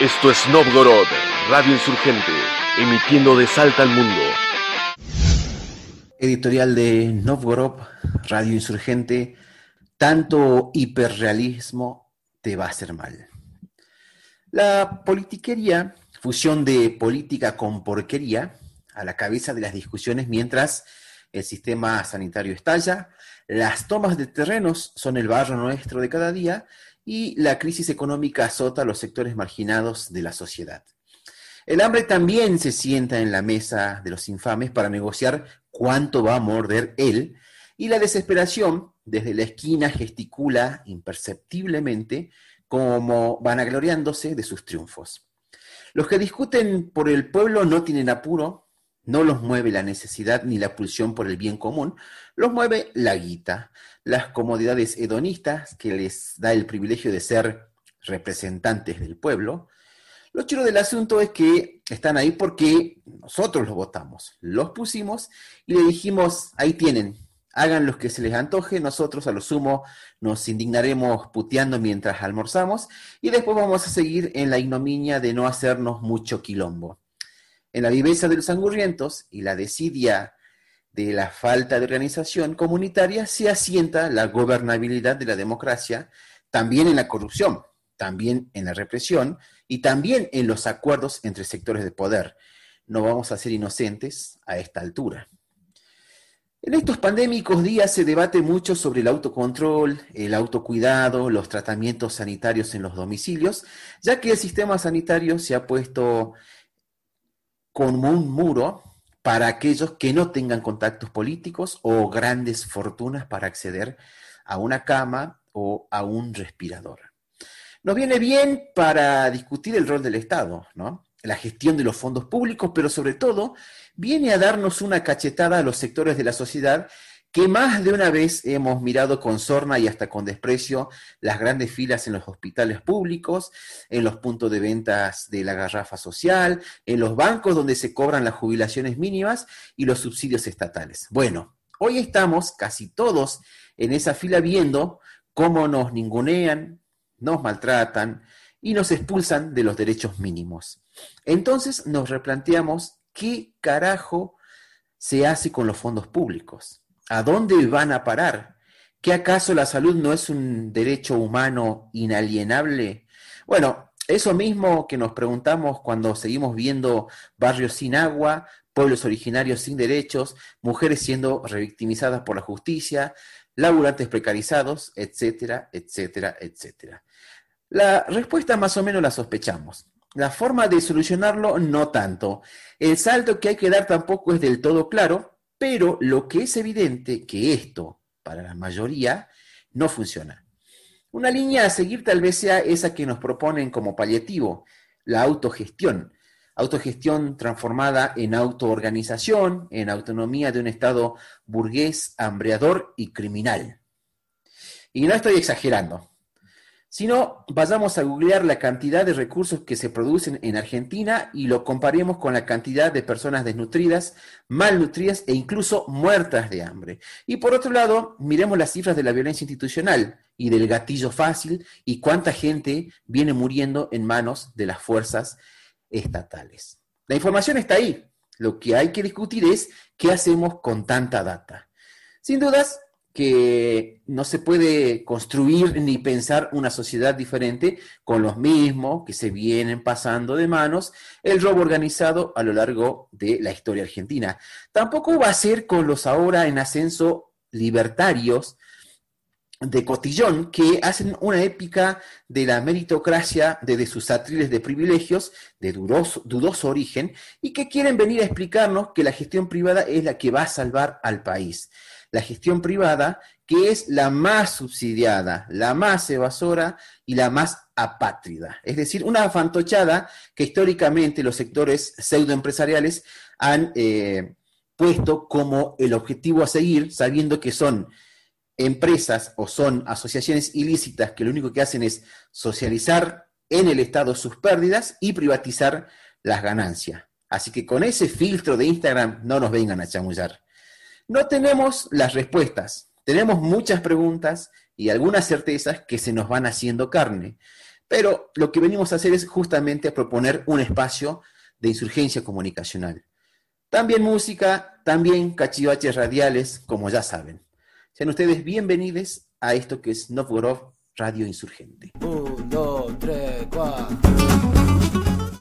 Esto es Novgorod, Radio Insurgente, emitiendo de Salta al Mundo. Editorial de Novgorod, Radio Insurgente, tanto hiperrealismo te va a hacer mal. La politiquería, fusión de política con porquería, a la cabeza de las discusiones mientras el sistema sanitario estalla, las tomas de terrenos son el barro nuestro de cada día y la crisis económica azota a los sectores marginados de la sociedad. El hambre también se sienta en la mesa de los infames para negociar cuánto va a morder él, y la desesperación desde la esquina gesticula imperceptiblemente como vanagloriándose de sus triunfos. Los que discuten por el pueblo no tienen apuro, no los mueve la necesidad ni la pulsión por el bien común, los mueve la guita, las comodidades hedonistas que les da el privilegio de ser representantes del pueblo. Lo chido del asunto es que están ahí porque nosotros los votamos, los pusimos y le dijimos, ahí tienen, hagan los que se les antoje, nosotros a lo sumo nos indignaremos puteando mientras almorzamos y después vamos a seguir en la ignominia de no hacernos mucho quilombo. En la viveza de los angurrientos y la desidia de la falta de organización comunitaria se asienta la gobernabilidad de la democracia, también en la corrupción, también en la represión y también en los acuerdos entre sectores de poder. No vamos a ser inocentes a esta altura. En estos pandémicos días se debate mucho sobre el autocontrol, el autocuidado, los tratamientos sanitarios en los domicilios, ya que el sistema sanitario se ha puesto como un muro para aquellos que no tengan contactos políticos o grandes fortunas para acceder a una cama o a un respirador. Nos viene bien para discutir el rol del Estado, ¿no? la gestión de los fondos públicos, pero sobre todo viene a darnos una cachetada a los sectores de la sociedad que más de una vez hemos mirado con sorna y hasta con desprecio las grandes filas en los hospitales públicos, en los puntos de ventas de la garrafa social, en los bancos donde se cobran las jubilaciones mínimas y los subsidios estatales. Bueno, hoy estamos casi todos en esa fila viendo cómo nos ningunean, nos maltratan y nos expulsan de los derechos mínimos. Entonces nos replanteamos qué carajo se hace con los fondos públicos. ¿A dónde van a parar? ¿Que acaso la salud no es un derecho humano inalienable? Bueno, eso mismo que nos preguntamos cuando seguimos viendo barrios sin agua, pueblos originarios sin derechos, mujeres siendo revictimizadas por la justicia, laburantes precarizados, etcétera, etcétera, etcétera. La respuesta más o menos la sospechamos. La forma de solucionarlo no tanto. El salto que hay que dar tampoco es del todo claro, pero lo que es evidente que esto, para la mayoría, no funciona. Una línea a seguir tal vez sea esa que nos proponen como paliativo, la autogestión. Autogestión transformada en autoorganización, en autonomía de un Estado burgués, hambreador y criminal. Y no estoy exagerando. Si no, vayamos a googlear la cantidad de recursos que se producen en Argentina y lo comparemos con la cantidad de personas desnutridas, malnutridas e incluso muertas de hambre. Y por otro lado, miremos las cifras de la violencia institucional y del gatillo fácil y cuánta gente viene muriendo en manos de las fuerzas estatales. La información está ahí. Lo que hay que discutir es qué hacemos con tanta data. Sin dudas, que no se puede construir ni pensar una sociedad diferente con los mismos que se vienen pasando de manos el robo organizado a lo largo de la historia argentina. Tampoco va a ser con los ahora en ascenso libertarios de Cotillón, que hacen una épica de la meritocracia desde sus atriles de privilegios de dudoso, origen y que quieren venir a explicarnos que la gestión privada es la que va a salvar al país la gestión privada, que es la más subsidiada, la más evasora y la más apátrida. Es decir, una fantochada que históricamente los sectores pseudoempresariales han eh, puesto como el objetivo a seguir, sabiendo que son empresas o son asociaciones ilícitas que lo único que hacen es socializar en el Estado sus pérdidas y privatizar las ganancias. Así que con ese filtro de Instagram no nos vengan a chamullar. No tenemos las respuestas, tenemos muchas preguntas y algunas certezas que se nos van haciendo carne, Pero lo que venimos a hacer es justamente a proponer un espacio de insurgencia comunicacional. También música, también cachivaches radiales, como ya saben. Sean ustedes bienvenidos a esto que es Novgorod Radio Insurgente. Un, dos, tres, cuatro.